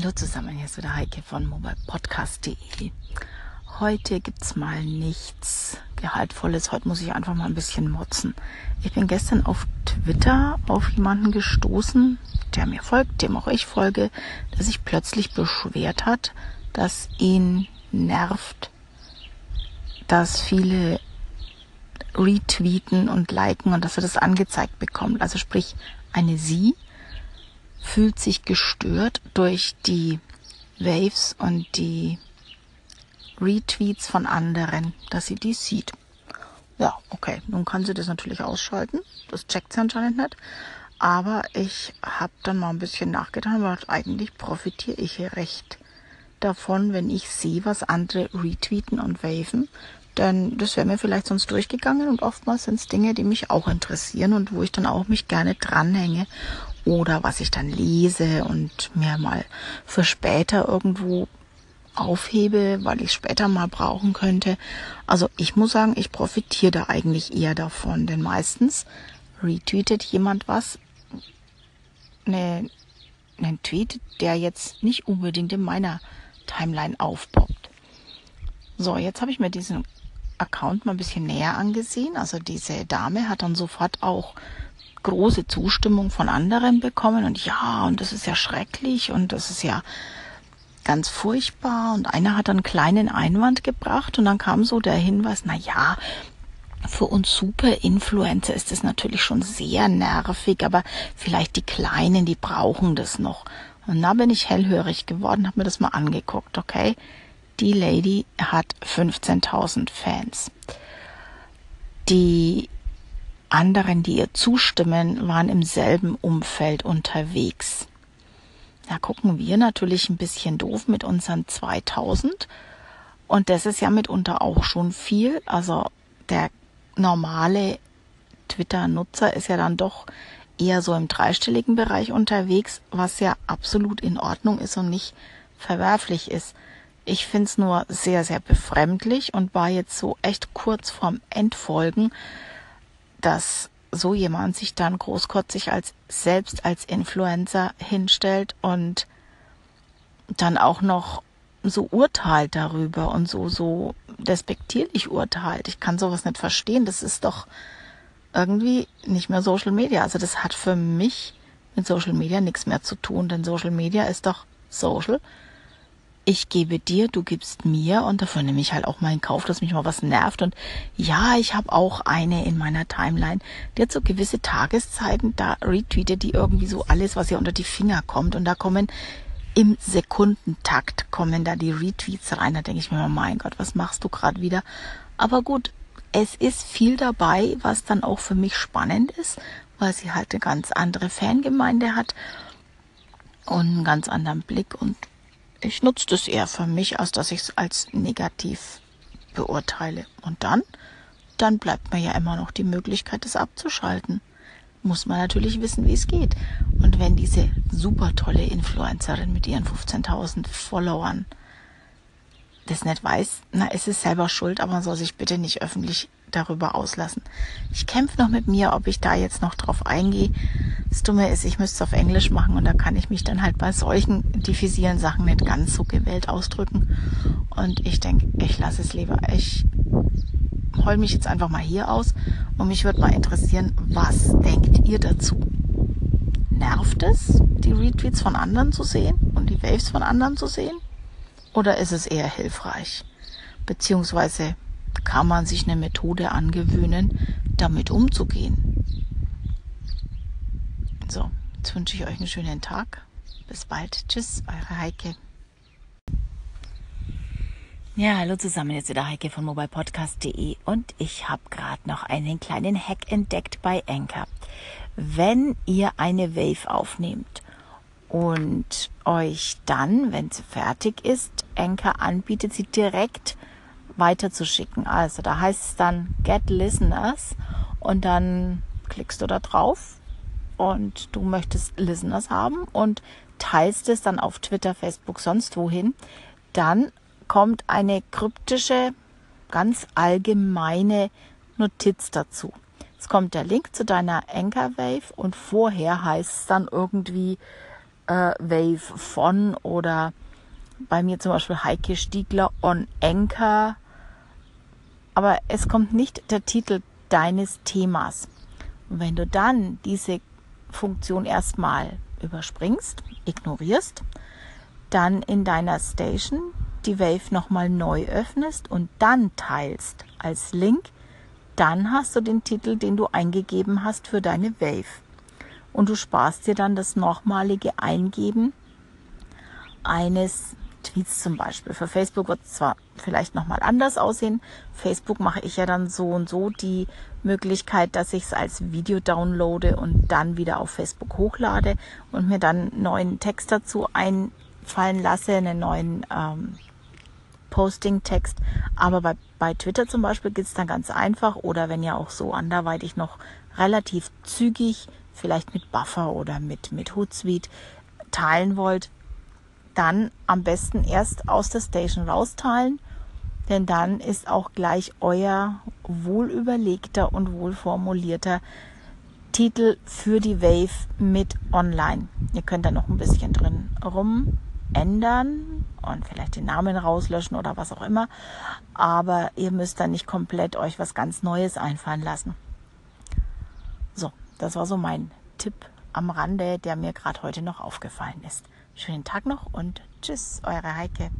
Hallo zusammen, hier ist wieder Heike von mobilepodcast.de. Heute gibt's mal nichts Gehaltvolles. Heute muss ich einfach mal ein bisschen motzen. Ich bin gestern auf Twitter auf jemanden gestoßen, der mir folgt, dem auch ich folge, der sich plötzlich beschwert hat, dass ihn nervt, dass viele retweeten und liken und dass er das angezeigt bekommt. Also sprich, eine Sie fühlt sich gestört durch die Waves und die Retweets von anderen, dass sie die sieht. Ja, okay, nun kann sie das natürlich ausschalten. Das checkt sie anscheinend nicht. Aber ich habe dann mal ein bisschen nachgedacht, weil eigentlich profitiere ich hier recht davon, wenn ich sehe, was andere retweeten und waven. Denn das wäre mir vielleicht sonst durchgegangen und oftmals sind es Dinge, die mich auch interessieren und wo ich dann auch mich gerne dranhänge oder was ich dann lese und mir mal für später irgendwo aufhebe, weil ich später mal brauchen könnte. Also ich muss sagen, ich profitiere da eigentlich eher davon, denn meistens retweetet jemand was, ne, einen Tweet, der jetzt nicht unbedingt in meiner Timeline aufpoppt. So, jetzt habe ich mir diesen Account mal ein bisschen näher angesehen. Also diese Dame hat dann sofort auch große Zustimmung von anderen bekommen und ja, und das ist ja schrecklich und das ist ja ganz furchtbar und einer hat einen kleinen Einwand gebracht und dann kam so der Hinweis, na ja, für uns Super-Influencer ist das natürlich schon sehr nervig, aber vielleicht die Kleinen, die brauchen das noch. Und da bin ich hellhörig geworden, habe mir das mal angeguckt, okay? Die Lady hat 15.000 Fans. Die anderen, die ihr zustimmen, waren im selben Umfeld unterwegs. Da gucken wir natürlich ein bisschen doof mit unseren 2000. Und das ist ja mitunter auch schon viel. Also der normale Twitter-Nutzer ist ja dann doch eher so im dreistelligen Bereich unterwegs, was ja absolut in Ordnung ist und nicht verwerflich ist. Ich finde es nur sehr, sehr befremdlich und war jetzt so echt kurz vorm Endfolgen, dass so jemand sich dann großkotzig als selbst als Influencer hinstellt und dann auch noch so urteilt darüber und so so despektierlich urteilt. Ich kann sowas nicht verstehen. Das ist doch irgendwie nicht mehr Social Media. Also das hat für mich mit Social Media nichts mehr zu tun, denn Social Media ist doch Social ich gebe dir, du gibst mir und dafür nehme ich halt auch mal in Kauf, dass mich mal was nervt. Und ja, ich habe auch eine in meiner Timeline, die hat so gewisse Tageszeiten, da retweetet die irgendwie so alles, was ihr unter die Finger kommt. Und da kommen im Sekundentakt kommen da die Retweets rein. Da denke ich mir, mein Gott, was machst du gerade wieder? Aber gut, es ist viel dabei, was dann auch für mich spannend ist, weil sie halt eine ganz andere Fangemeinde hat und einen ganz anderen Blick und ich nutze das eher für mich, als dass ich es als negativ beurteile. Und dann, dann bleibt mir ja immer noch die Möglichkeit, es abzuschalten. Muss man natürlich wissen, wie es geht. Und wenn diese super tolle Influencerin mit ihren 15.000 Followern das nicht weiß, na, ist es selber schuld, aber man soll sich bitte nicht öffentlich darüber auslassen. Ich kämpfe noch mit mir, ob ich da jetzt noch drauf eingehe. Das Dumme ist, ich müsste es auf Englisch machen und da kann ich mich dann halt bei solchen diffizilen Sachen nicht ganz so gewählt ausdrücken. Und ich denke, ich lasse es lieber. Ich heul mich jetzt einfach mal hier aus und mich würde mal interessieren, was denkt ihr dazu? Nervt es, die Retweets von anderen zu sehen und die Waves von anderen zu sehen? Oder ist es eher hilfreich? Beziehungsweise kann man sich eine Methode angewöhnen, damit umzugehen? So, jetzt wünsche ich euch einen schönen Tag. Bis bald. Tschüss, eure Heike. Ja, hallo zusammen, jetzt wieder Heike von mobilepodcast.de und ich habe gerade noch einen kleinen Hack entdeckt bei Anchor. Wenn ihr eine Wave aufnehmt und euch dann, wenn sie fertig ist, Anchor anbietet, sie direkt weiterzuschicken. Also da heißt es dann Get Listeners und dann klickst du da drauf und du möchtest Listeners haben und teilst es dann auf Twitter, Facebook, sonst wohin. Dann kommt eine kryptische, ganz allgemeine Notiz dazu. Es kommt der Link zu deiner Anchor Wave und vorher heißt es dann irgendwie äh, Wave von oder bei mir zum Beispiel Heike Stiegler on Anchor. Aber es kommt nicht der Titel deines Themas. Und wenn du dann diese Funktion erstmal überspringst, ignorierst, dann in deiner Station die Wave nochmal neu öffnest und dann teilst als Link, dann hast du den Titel, den du eingegeben hast für deine Wave. Und du sparst dir dann das nochmalige Eingeben eines Tweets zum Beispiel. Für Facebook wird es zwar vielleicht nochmal anders aussehen. Facebook mache ich ja dann so und so die Möglichkeit, dass ich es als Video downloade und dann wieder auf Facebook hochlade und mir dann neuen Text dazu einfallen lasse, einen neuen ähm, Posting-Text. Aber bei, bei Twitter zum Beispiel geht es dann ganz einfach oder wenn ihr auch so anderweitig noch relativ zügig, vielleicht mit Buffer oder mit, mit Hootsuite teilen wollt, dann am besten erst aus der Station rausteilen, denn dann ist auch gleich euer wohlüberlegter und wohlformulierter Titel für die Wave mit online. Ihr könnt da noch ein bisschen drin rum ändern und vielleicht den Namen rauslöschen oder was auch immer, aber ihr müsst dann nicht komplett euch was ganz Neues einfallen lassen. So, das war so mein Tipp am Rande, der mir gerade heute noch aufgefallen ist. Schönen Tag noch und tschüss, eure Heike.